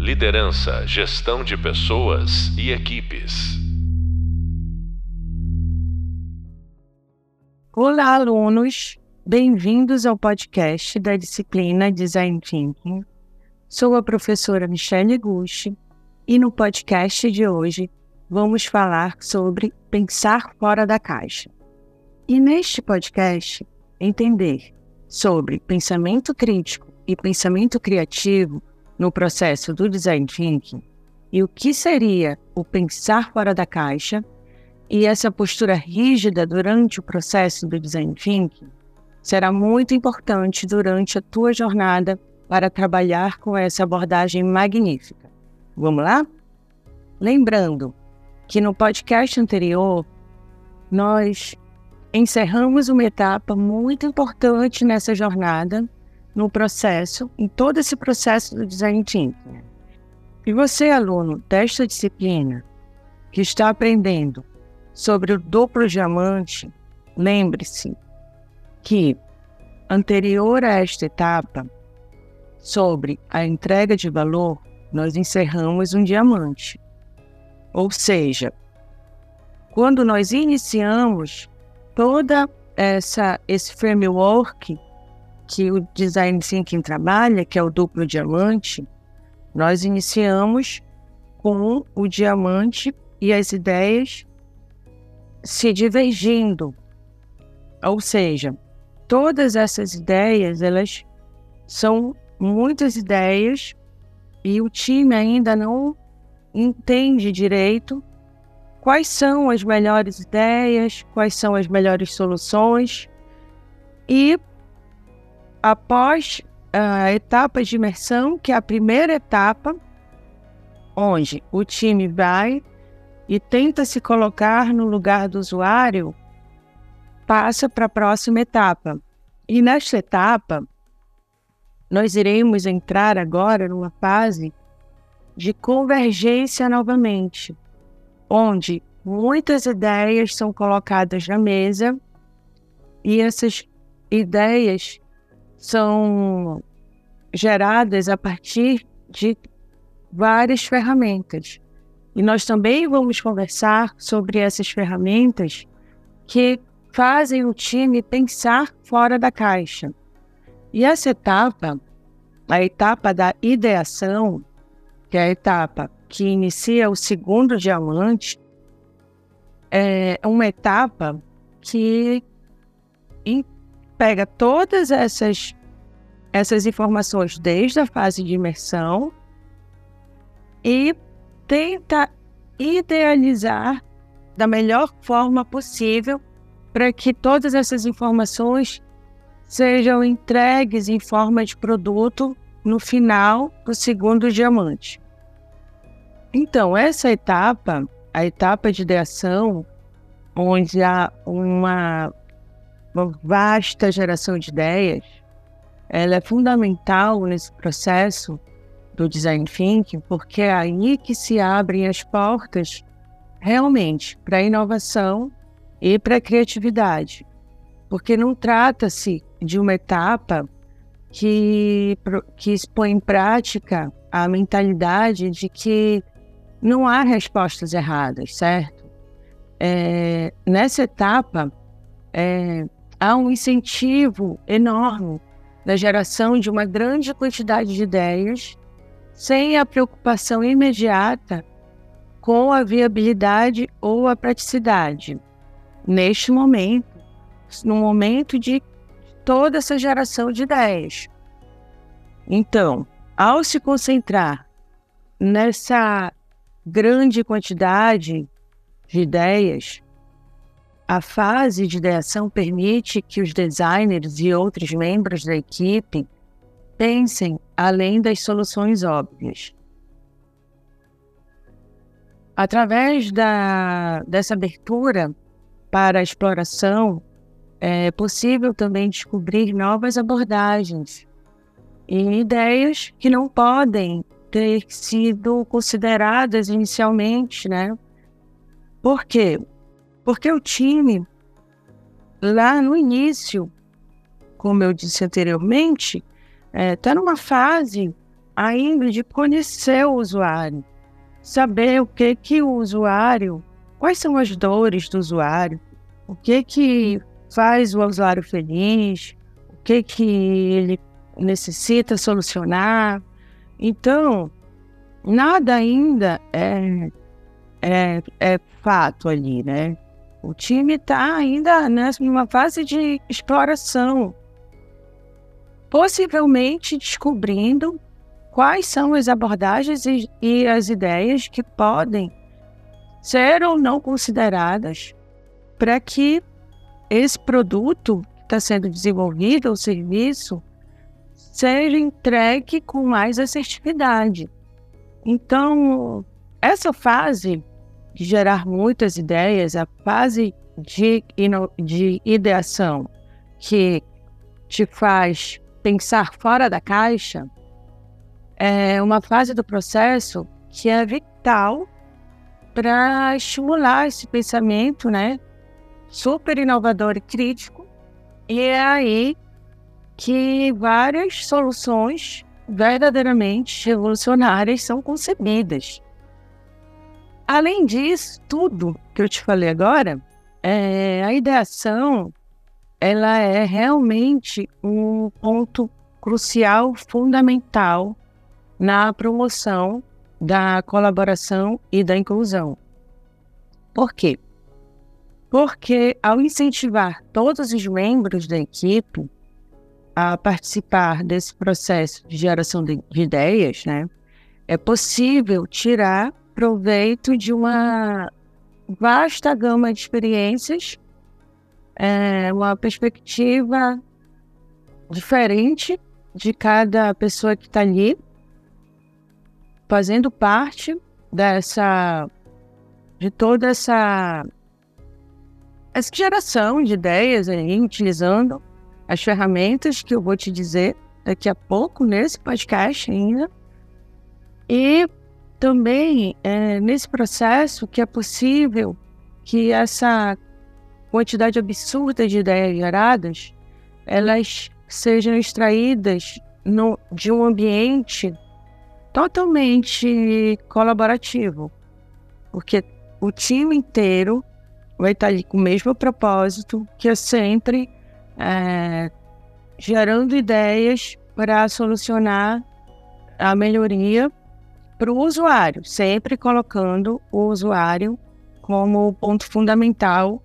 Liderança, gestão de pessoas e equipes. Olá, alunos! Bem-vindos ao podcast da disciplina Design Thinking. Sou a professora Michelle Gucci e no podcast de hoje vamos falar sobre pensar fora da caixa. E neste podcast, entender sobre pensamento crítico e pensamento criativo no processo do design thinking e o que seria o pensar fora da caixa e essa postura rígida durante o processo do design thinking será muito importante durante a tua jornada para trabalhar com essa abordagem magnífica. Vamos lá? Lembrando que no podcast anterior nós encerramos uma etapa muito importante nessa jornada no processo, em todo esse processo do design thinking. E você, aluno desta disciplina, que está aprendendo sobre o duplo diamante, lembre-se que, anterior a esta etapa, sobre a entrega de valor, nós encerramos um diamante. Ou seja, quando nós iniciamos toda essa esse framework que o design thinking trabalha, que é o duplo diamante, nós iniciamos com o diamante e as ideias se divergindo. Ou seja, todas essas ideias, elas são muitas ideias e o time ainda não entende direito quais são as melhores ideias, quais são as melhores soluções. E após a etapa de imersão, que é a primeira etapa, onde o time vai e tenta se colocar no lugar do usuário, passa para a próxima etapa. E nesta etapa, nós iremos entrar agora numa fase de convergência novamente, onde muitas ideias são colocadas na mesa e essas ideias são geradas a partir de várias ferramentas. E nós também vamos conversar sobre essas ferramentas que fazem o time pensar fora da caixa. E essa etapa, a etapa da ideação, que é a etapa que inicia o segundo diamante, é uma etapa que pega todas essas, essas informações desde a fase de imersão e tenta idealizar da melhor forma possível para que todas essas informações sejam entregues em forma de produto no final do segundo diamante. Então, essa etapa, a etapa de ideação, onde há uma uma vasta geração de ideias, ela é fundamental nesse processo do design thinking, porque é aí que se abrem as portas realmente para a inovação e para a criatividade. Porque não trata-se de uma etapa que, que expõe em prática a mentalidade de que não há respostas erradas, certo? É, nessa etapa, é, há um incentivo enorme da geração de uma grande quantidade de ideias, sem a preocupação imediata com a viabilidade ou a praticidade. Neste momento, no momento de toda essa geração de ideias. Então, ao se concentrar nessa grande quantidade de ideias, a fase de ideação permite que os designers e outros membros da equipe pensem além das soluções óbvias. Através da, dessa abertura para a exploração, é possível também descobrir novas abordagens e ideias que não podem ter sido consideradas inicialmente, né? Por quê? Porque o time, lá no início, como eu disse anteriormente, está é, numa fase ainda de conhecer o usuário, saber o que que o usuário, quais são as dores do usuário, o que que faz o usuário feliz, o que que ele necessita solucionar. Então, nada ainda é, é, é fato ali, né? O time está ainda numa fase de exploração, possivelmente descobrindo quais são as abordagens e, e as ideias que podem ser ou não consideradas para que esse produto que está sendo desenvolvido, ou serviço, seja entregue com mais assertividade. Então, essa fase de gerar muitas ideias, a fase de, de ideação que te faz pensar fora da caixa, é uma fase do processo que é vital para estimular esse pensamento, né, super inovador e crítico. E é aí que várias soluções verdadeiramente revolucionárias são concebidas. Além disso, tudo que eu te falei agora, é, a ideação ela é realmente um ponto crucial, fundamental na promoção da colaboração e da inclusão. Por quê? Porque ao incentivar todos os membros da equipe a participar desse processo de geração de, de ideias, né, é possível tirar proveito de uma vasta gama de experiências, é, uma perspectiva diferente de cada pessoa que está ali, fazendo parte dessa, de toda essa, essa geração de ideias aí, utilizando as ferramentas que eu vou te dizer daqui a pouco nesse podcast ainda. E também é nesse processo que é possível que essa quantidade absurda de ideias geradas elas sejam extraídas no, de um ambiente totalmente colaborativo, porque o time inteiro vai estar ali com o mesmo propósito, que é sempre é, gerando ideias para solucionar a melhoria para o usuário, sempre colocando o usuário como ponto fundamental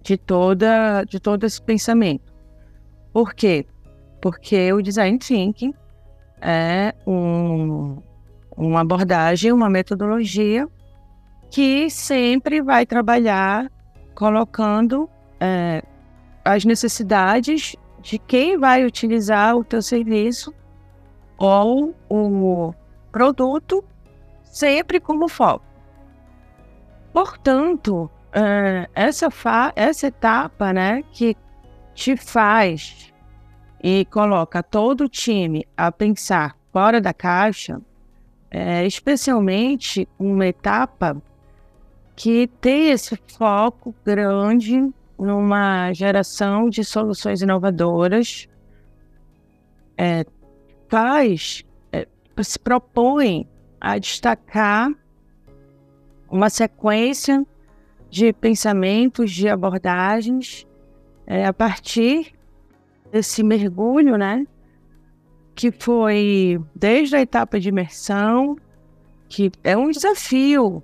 de toda de todo esse pensamento. Por quê? Porque o design thinking é um, uma abordagem, uma metodologia que sempre vai trabalhar colocando é, as necessidades de quem vai utilizar o teu serviço ou o produto sempre como foco. Portanto, uh, essa, essa etapa né, que te faz e coloca todo o time a pensar fora da caixa, é especialmente uma etapa que tem esse foco grande numa geração de soluções inovadoras, é, faz se propõe a destacar uma sequência de pensamentos, de abordagens, é, a partir desse mergulho, né? Que foi desde a etapa de imersão, que é um desafio,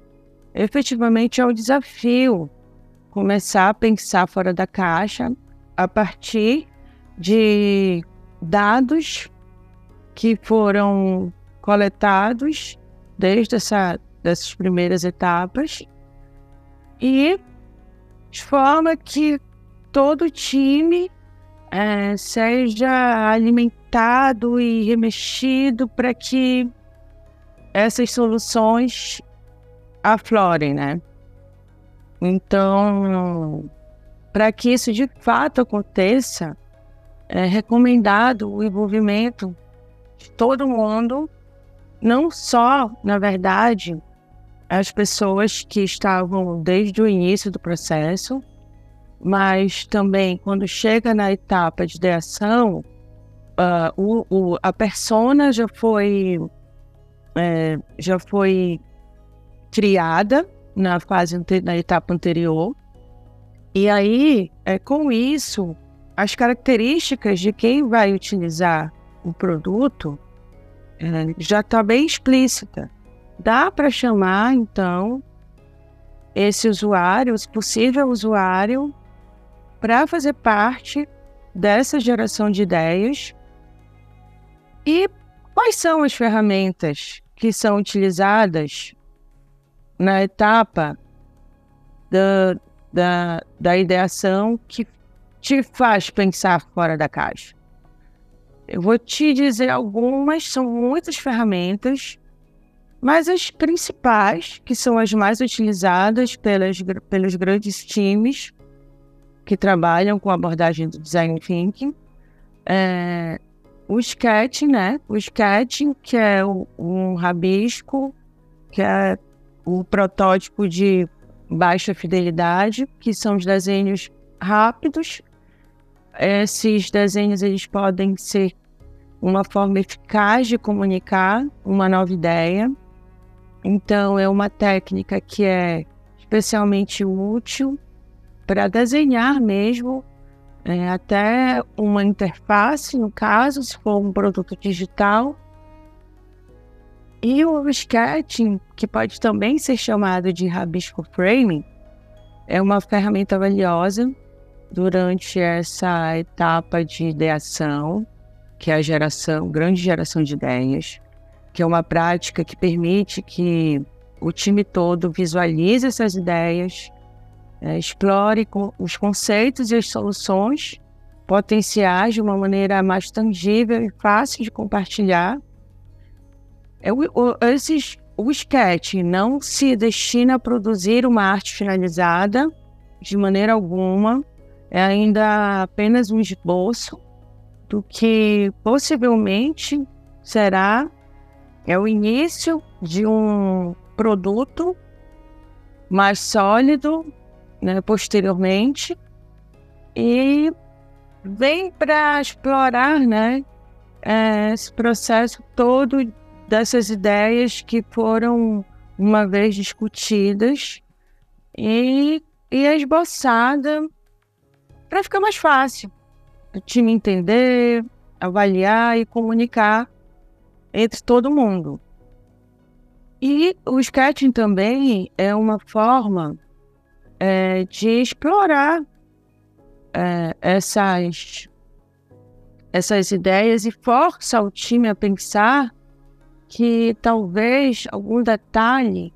efetivamente é um desafio começar a pensar fora da caixa a partir de dados que foram coletados desde essa, dessas primeiras etapas e de forma que todo time é, seja alimentado e remexido para que essas soluções aflorem, né? Então, para que isso de fato aconteça, é recomendado o envolvimento de todo mundo não só, na verdade, as pessoas que estavam desde o início do processo, mas também quando chega na etapa de ideação, uh, o, o, a persona já foi é, já foi criada na fase na etapa anterior. E aí é, com isso as características de quem vai utilizar o produto já está bem explícita dá para chamar então esse usuário, esse possível usuário, para fazer parte dessa geração de ideias. E quais são as ferramentas que são utilizadas na etapa da, da, da ideação que te faz pensar fora da caixa? Eu vou te dizer algumas, são muitas ferramentas mas as principais, que são as mais utilizadas pelas, pelos grandes times que trabalham com a abordagem do design thinking, é o sketching, né? O sketching, que é um rabisco, que é o protótipo de baixa fidelidade, que são os desenhos rápidos. Esses desenhos eles podem ser uma forma eficaz de comunicar uma nova ideia. Então, é uma técnica que é especialmente útil para desenhar mesmo é, até uma interface, no caso, se for um produto digital. E o sketching, que pode também ser chamado de rabisco framing, é uma ferramenta valiosa durante essa etapa de ideação, que é a geração, grande geração de ideias que é uma prática que permite que o time todo visualize essas ideias, é, explore os conceitos e as soluções potenciais de uma maneira mais tangível e fácil de compartilhar. É, o, o, esses, o sketch não se destina a produzir uma arte finalizada de maneira alguma, é ainda apenas um esboço do que possivelmente será é o início de um produto mais sólido, né, posteriormente, e vem para explorar, né, é, esse processo todo dessas ideias que foram uma vez discutidas e, e esboçada para ficar mais fácil o time entender, avaliar e comunicar entre todo mundo. E o sketching também é uma forma é, de explorar é, essas, essas ideias e força o time a pensar que talvez algum detalhe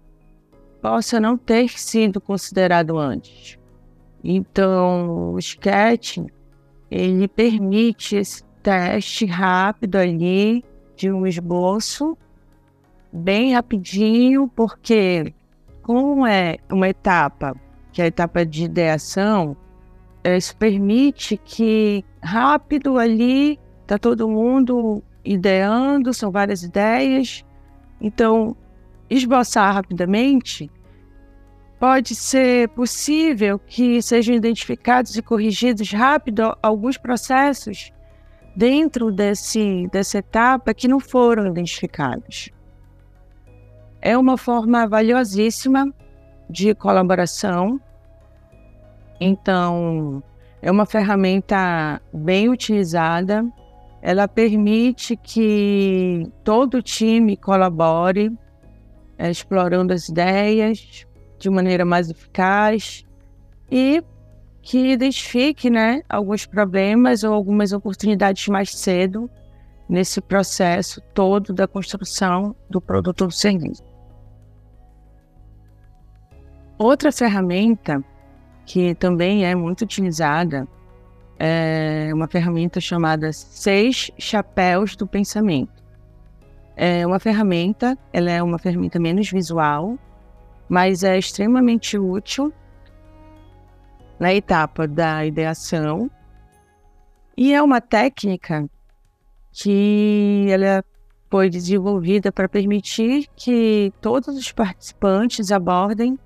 possa não ter sido considerado antes. Então, o sketching ele permite esse teste rápido ali de um esboço bem rapidinho, porque como é uma etapa, que é a etapa de ideação, isso permite que rápido ali está todo mundo ideando, são várias ideias. Então, esboçar rapidamente pode ser possível que sejam identificados e corrigidos rápido alguns processos dentro desse, dessa etapa que não foram identificados. É uma forma valiosíssima de colaboração. Então, é uma ferramenta bem utilizada. Ela permite que todo o time colabore, é, explorando as ideias de maneira mais eficaz e que identifique né, alguns problemas ou algumas oportunidades mais cedo nesse processo todo da construção do produto ou do serviço. Outra ferramenta que também é muito utilizada é uma ferramenta chamada Seis Chapéus do Pensamento. É uma ferramenta, ela é uma ferramenta menos visual, mas é extremamente útil na etapa da ideação. E é uma técnica que ela foi desenvolvida para permitir que todos os participantes abordem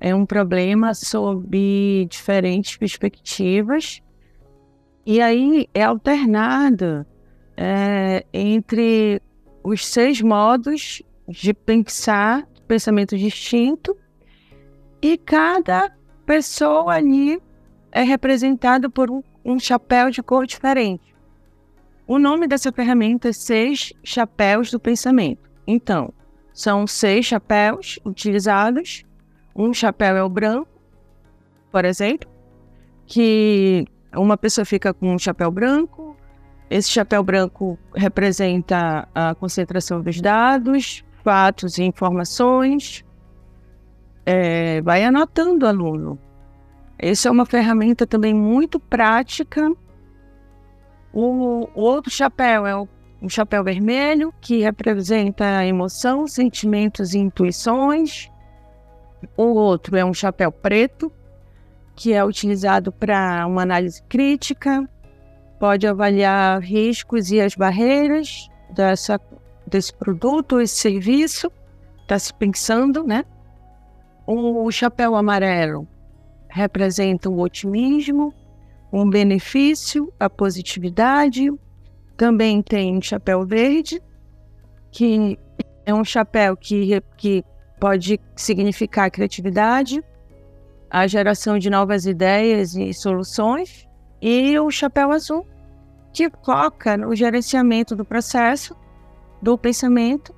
é um problema sob diferentes perspectivas. E aí é alternada é, entre os seis modos de pensar, pensamento distinto, e cada pessoa ali é representada por um, um chapéu de cor diferente. O nome dessa ferramenta é Seis Chapéus do Pensamento. Então, são seis chapéus utilizados. Um chapéu é o branco, por exemplo, que uma pessoa fica com um chapéu branco. Esse chapéu branco representa a concentração dos dados, fatos e informações. É, vai anotando, aluno. Essa é uma ferramenta também muito prática. O, o outro chapéu é o um chapéu vermelho, que representa emoção, sentimentos e intuições. O outro é um chapéu preto, que é utilizado para uma análise crítica, pode avaliar riscos e as barreiras dessa, desse produto esse serviço, está se pensando, né? O chapéu amarelo representa o otimismo, um benefício, a positividade, também tem chapéu verde, que é um chapéu que, que pode significar criatividade, a geração de novas ideias e soluções, e o chapéu azul, que foca no gerenciamento do processo, do pensamento,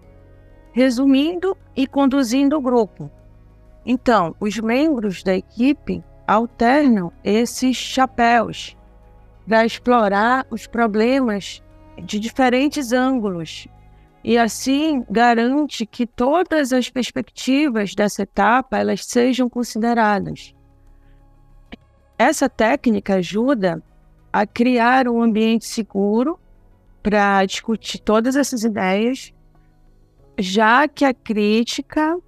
resumindo e conduzindo o grupo. Então, os membros da equipe alternam esses chapéus para explorar os problemas de diferentes ângulos e assim garante que todas as perspectivas dessa etapa elas sejam consideradas. Essa técnica ajuda a criar um ambiente seguro para discutir todas essas ideias, já que a crítica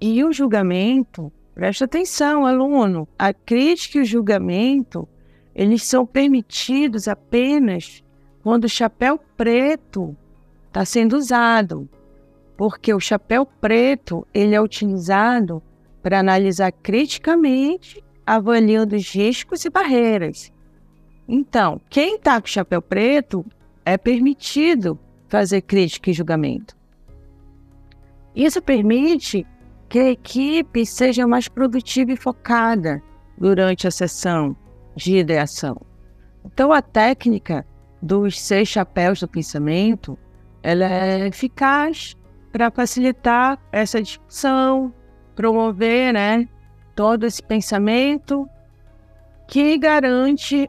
e o julgamento, presta atenção, aluno, a crítica e o julgamento, eles são permitidos apenas quando o chapéu preto está sendo usado, porque o chapéu preto ele é utilizado para analisar criticamente, avaliando os riscos e barreiras. Então, quem está com chapéu preto é permitido fazer crítica e julgamento. Isso permite que a equipe seja mais produtiva e focada durante a sessão de ideação. Então, a técnica dos seis chapéus do pensamento, ela é eficaz para facilitar essa discussão, promover, né, todo esse pensamento que garante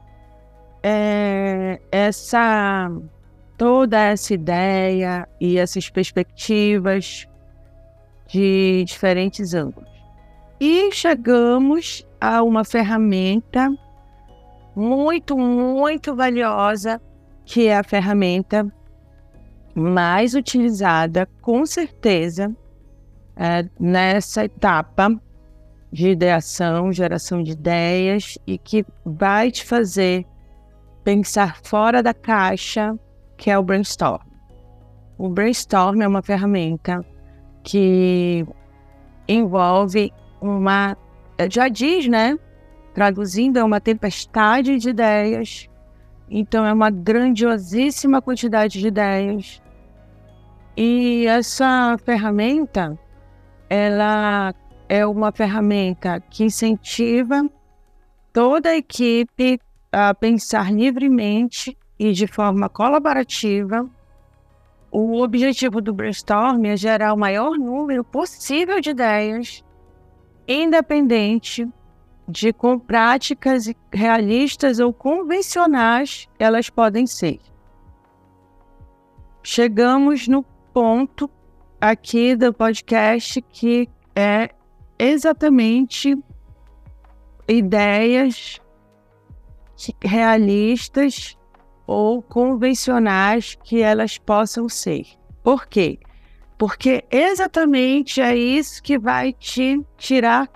é, essa toda essa ideia e essas perspectivas de diferentes ângulos. E chegamos a uma ferramenta muito, muito valiosa que é a ferramenta mais utilizada, com certeza, é, nessa etapa de ideação, geração de ideias e que vai te fazer pensar fora da caixa, que é o brainstorm. O brainstorm é uma ferramenta que envolve uma, já diz, né? Traduzindo, é uma tempestade de ideias então é uma grandiosíssima quantidade de ideias. E essa ferramenta, ela é uma ferramenta que incentiva toda a equipe a pensar livremente e de forma colaborativa. O objetivo do brainstorm é gerar o maior número possível de ideias, independente de com práticas realistas ou convencionais elas podem ser. Chegamos no ponto aqui do podcast que é exatamente ideias realistas ou convencionais que elas possam ser. Por quê? Porque exatamente é isso que vai te tirar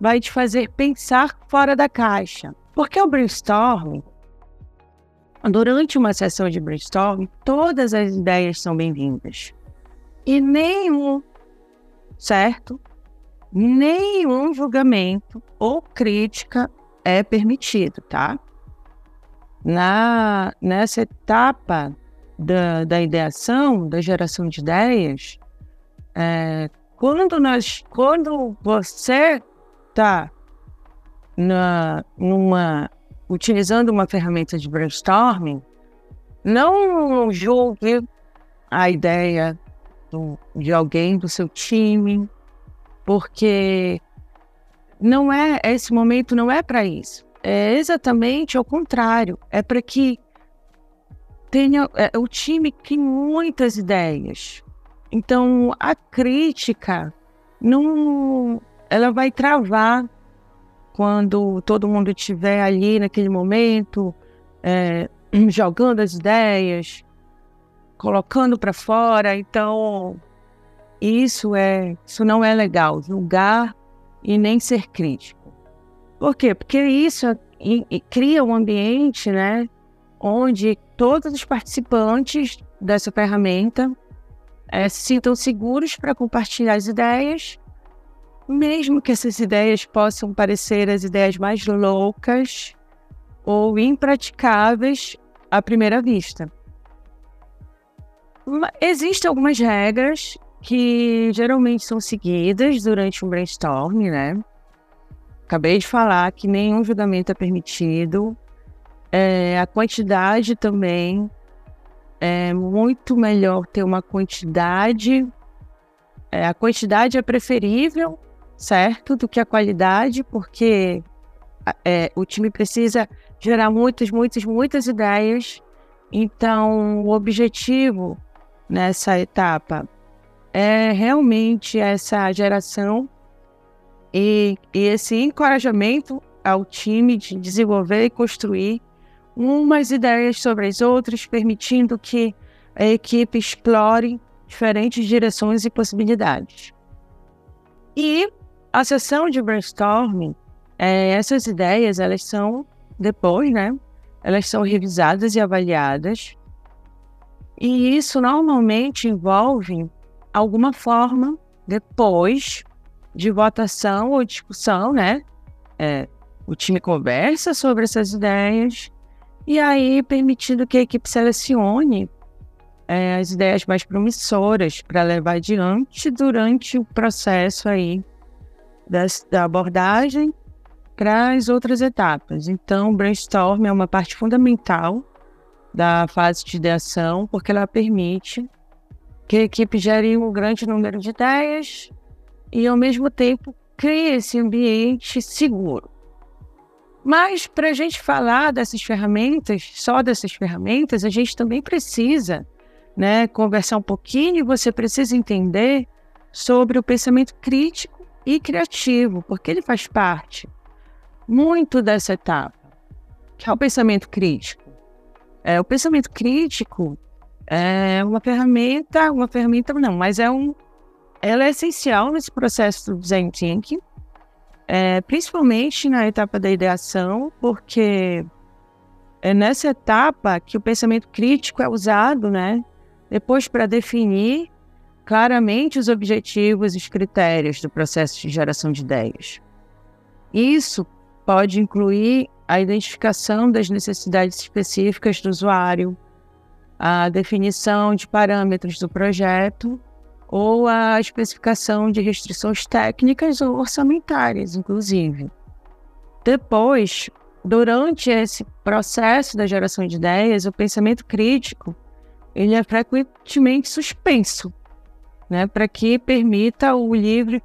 vai te fazer pensar fora da caixa. Porque o brainstorm, durante uma sessão de brainstorm, todas as ideias são bem-vindas. E nenhum, certo? Nenhum julgamento ou crítica é permitido, tá? Na, nessa etapa da, da ideação, da geração de ideias, é, quando, nós, quando você está numa, utilizando uma ferramenta de brainstorming, não julgue a ideia do, de alguém do seu time, porque não é esse momento não é para isso. É exatamente ao contrário. É para que tenha é, o time tem muitas ideias. Então a crítica não, ela vai travar quando todo mundo estiver ali naquele momento é, jogando as ideias, colocando para fora. Então isso é isso não é legal. Julgar e nem ser crítico. Por quê? Porque isso cria um ambiente, né, onde todos os participantes dessa ferramenta é, se sintam seguros para compartilhar as ideias, mesmo que essas ideias possam parecer as ideias mais loucas ou impraticáveis à primeira vista. Existem algumas regras que geralmente são seguidas durante um brainstorm, né? Acabei de falar que nenhum julgamento é permitido. É, a quantidade também é muito melhor ter uma quantidade. É, a quantidade é preferível, certo, do que a qualidade, porque é, o time precisa gerar muitas, muitas, muitas ideias. Então, o objetivo nessa etapa é realmente essa geração e, e esse encorajamento ao time de desenvolver e construir umas ideias sobre as outras, permitindo que a equipe explore diferentes direções e possibilidades. E a sessão de brainstorming, é, essas ideias, elas são depois, né? Elas são revisadas e avaliadas. E isso normalmente envolve alguma forma, depois de votação ou discussão, né? É, o time conversa sobre essas ideias e aí permitindo que a equipe selecione é, as ideias mais promissoras para levar adiante durante o processo aí das, da abordagem para as outras etapas. Então, o brainstorm é uma parte fundamental da fase de ideação, porque ela permite que a equipe gere um grande número de ideias e, ao mesmo tempo, crie esse ambiente seguro. Mas, para a gente falar dessas ferramentas, só dessas ferramentas, a gente também precisa né, conversar um pouquinho você precisa entender sobre o pensamento crítico e criativo, porque ele faz parte muito dessa etapa, que é o pensamento crítico. É, o pensamento crítico é uma ferramenta, uma ferramenta não, mas é um, ela é essencial nesse processo do design thinking, é, principalmente na etapa da ideação, porque é nessa etapa que o pensamento crítico é usado, né? Depois para definir claramente os objetivos e os critérios do processo de geração de ideias. Isso pode incluir a identificação das necessidades específicas do usuário, a definição de parâmetros do projeto ou a especificação de restrições técnicas ou orçamentárias, inclusive. Depois, durante esse processo da geração de ideias, o pensamento crítico ele é frequentemente suspenso, né, para que permita o livre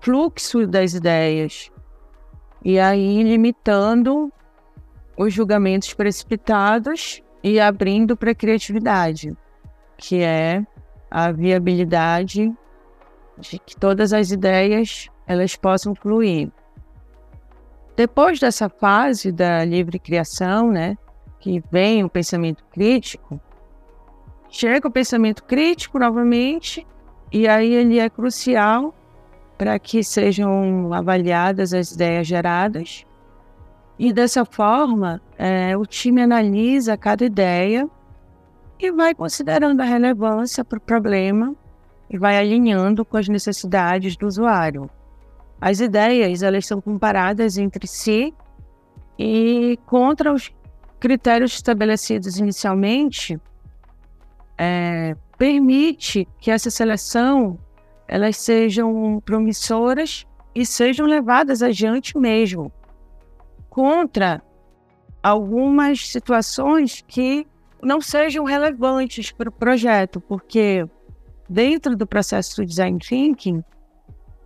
fluxo das ideias e aí limitando os julgamentos precipitados e abrindo para a criatividade, que é a viabilidade de que todas as ideias elas possam fluir. Depois dessa fase da livre criação, né, que vem o pensamento crítico, chega o pensamento crítico novamente, e aí ele é crucial para que sejam avaliadas as ideias geradas e dessa forma, é, o time analisa cada ideia e vai considerando a relevância para o problema e vai alinhando com as necessidades do usuário. As ideias elas são comparadas entre si e contra os, critérios estabelecidos inicialmente é, permite que essa seleção elas sejam promissoras e sejam levadas adiante mesmo contra algumas situações que não sejam relevantes para o projeto, porque dentro do processo do design thinking,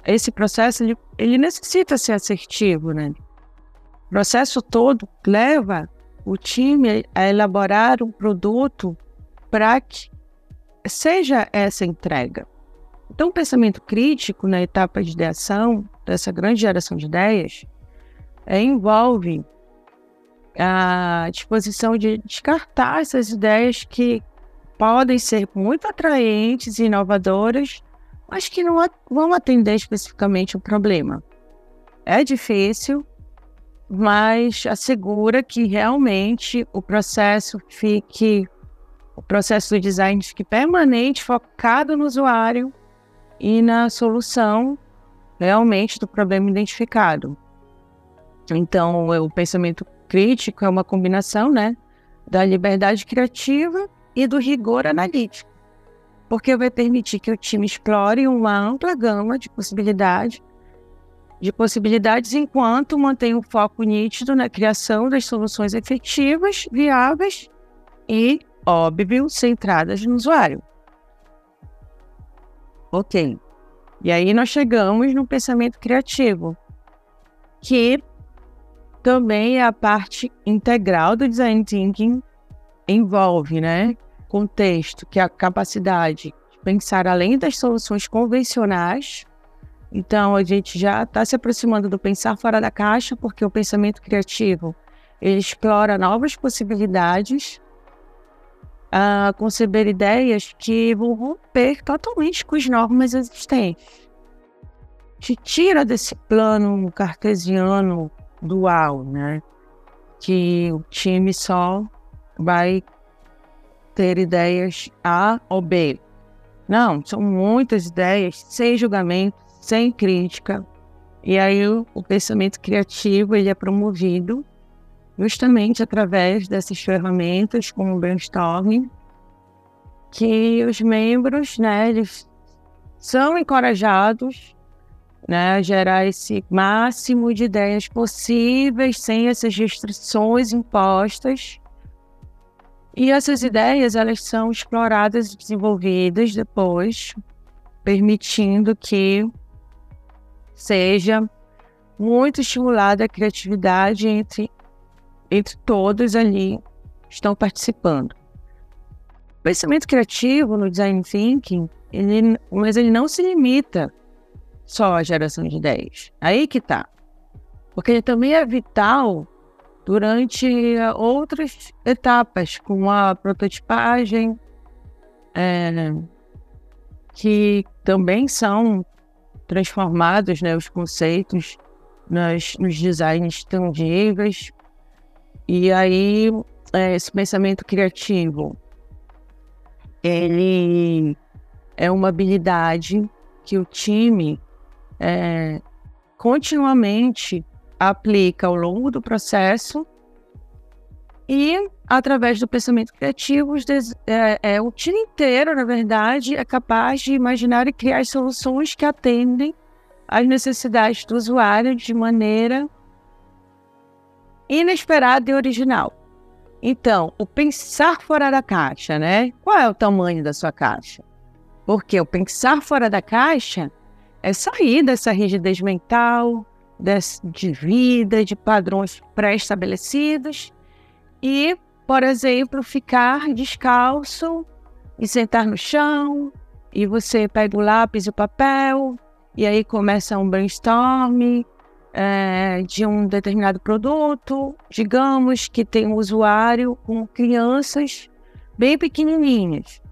esse processo ele, ele necessita ser assertivo, né? O processo todo leva o time a elaborar um produto para que seja essa entrega. Então, o pensamento crítico na etapa de ideação dessa grande geração de ideias é, envolve a disposição de descartar essas ideias que podem ser muito atraentes e inovadoras, mas que não vão atender especificamente o problema. É difícil, mas assegura que realmente o processo fique, o processo do design fique permanente, focado no usuário e na solução realmente do problema identificado. Então, o pensamento crítico é uma combinação, né, da liberdade criativa e do rigor analítico, porque vai permitir que o time explore uma ampla gama de possibilidades, de possibilidades enquanto mantém um foco nítido na criação das soluções efetivas, viáveis e, óbvio, centradas no usuário. Ok. E aí nós chegamos no pensamento criativo, que também a parte integral do design thinking envolve, né, contexto, que é a capacidade de pensar além das soluções convencionais. Então a gente já está se aproximando do pensar fora da caixa, porque o pensamento criativo ele explora novas possibilidades, conceber ideias que vão romper totalmente com as normas existentes. Te tira desse plano cartesiano dual, né? Que o time só vai ter ideias A ou B. Não, são muitas ideias, sem julgamento, sem crítica. E aí o, o pensamento criativo ele é promovido justamente através dessas ferramentas como o brainstorming, que os membros, né, eles são encorajados né, gerar esse máximo de ideias possíveis, sem essas restrições impostas. E essas ideias, elas são exploradas e desenvolvidas depois, permitindo que seja muito estimulada a criatividade entre, entre todos ali que estão participando. O pensamento criativo no design thinking, ele, mas ele não se limita só a geração de ideias. Aí que tá. Porque também é vital durante outras etapas, como a prototipagem, é, que também são transformados né, os conceitos nas, nos designs tangíveis. E aí, é, esse pensamento criativo, ele é uma habilidade que o time é, continuamente aplica ao longo do processo e através do pensamento criativo é, é, o time inteiro, na verdade, é capaz de imaginar e criar soluções que atendem às necessidades do usuário de maneira inesperada e original. Então, o pensar fora da caixa, né? Qual é o tamanho da sua caixa? Porque o pensar fora da caixa é sair dessa rigidez mental, de vida, de padrões pré-estabelecidos e, por exemplo, ficar descalço e sentar no chão e você pega o lápis e o papel e aí começa um brainstorm é, de um determinado produto, digamos que tem um usuário com crianças bem pequenininhas.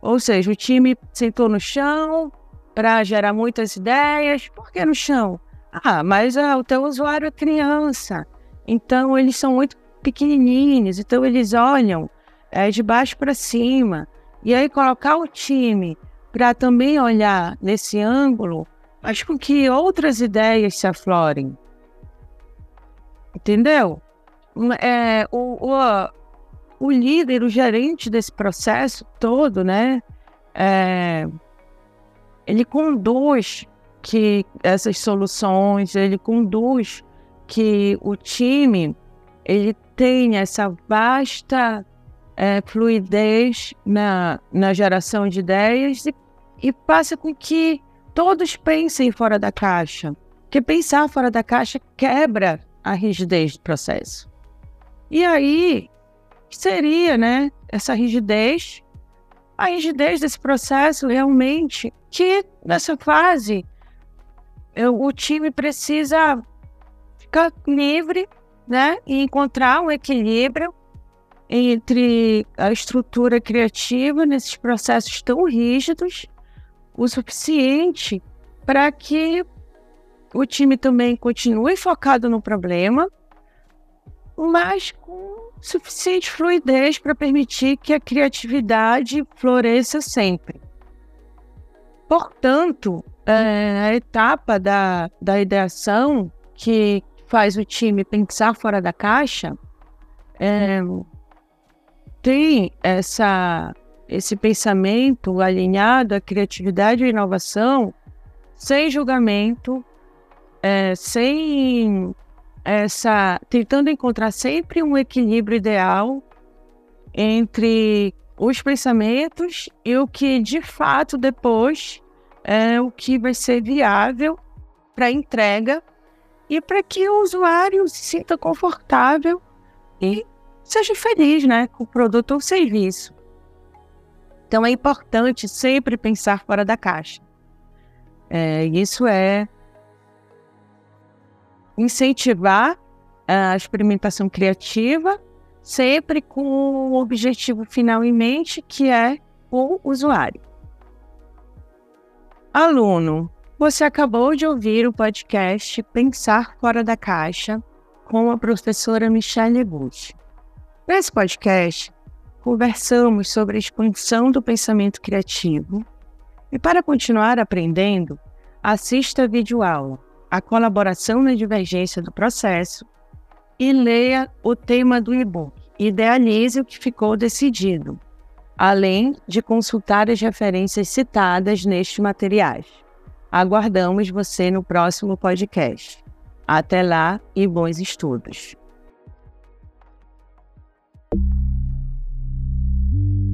Ou seja, o time sentou no chão, para gerar muitas ideias. Por que no chão? Ah, mas ah, o teu usuário é criança, então eles são muito pequenininhos, então eles olham é, de baixo para cima. E aí colocar o time para também olhar nesse ângulo faz com que outras ideias se aflorem. Entendeu? é, o, o, o líder, o gerente desse processo todo, né? É, ele conduz que essas soluções, ele conduz que o time ele tenha essa vasta é, fluidez na, na geração de ideias e, e passa com que todos pensem fora da caixa. Porque pensar fora da caixa quebra a rigidez do processo. E aí seria, né, essa rigidez, a rigidez desse processo realmente que nessa fase eu, o time precisa ficar livre, né, e encontrar um equilíbrio entre a estrutura criativa nesses processos tão rígidos, o suficiente para que o time também continue focado no problema, mas com suficiente fluidez para permitir que a criatividade floresça sempre. Portanto, é, a etapa da, da ideação que faz o time pensar fora da caixa é, tem essa, esse pensamento alinhado à criatividade e inovação sem julgamento, é, sem essa tentando encontrar sempre um equilíbrio ideal entre os pensamentos e o que de fato depois é o que vai ser viável para entrega e para que o usuário se sinta confortável e seja feliz né, com o produto ou serviço. Então é importante sempre pensar fora da caixa. É, isso é incentivar a experimentação criativa, sempre com o objetivo final em mente, que é o usuário. Aluno, você acabou de ouvir o podcast Pensar Fora da Caixa com a professora Michelle Bush. Nesse podcast, conversamos sobre a expansão do pensamento criativo e para continuar aprendendo, assista a videoaula a colaboração na divergência do processo e leia o tema do e-book. Idealize o que ficou decidido, além de consultar as referências citadas nestes materiais. Aguardamos você no próximo podcast. Até lá e bons estudos.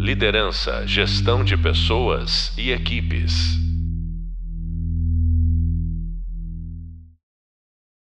Liderança, gestão de pessoas e equipes.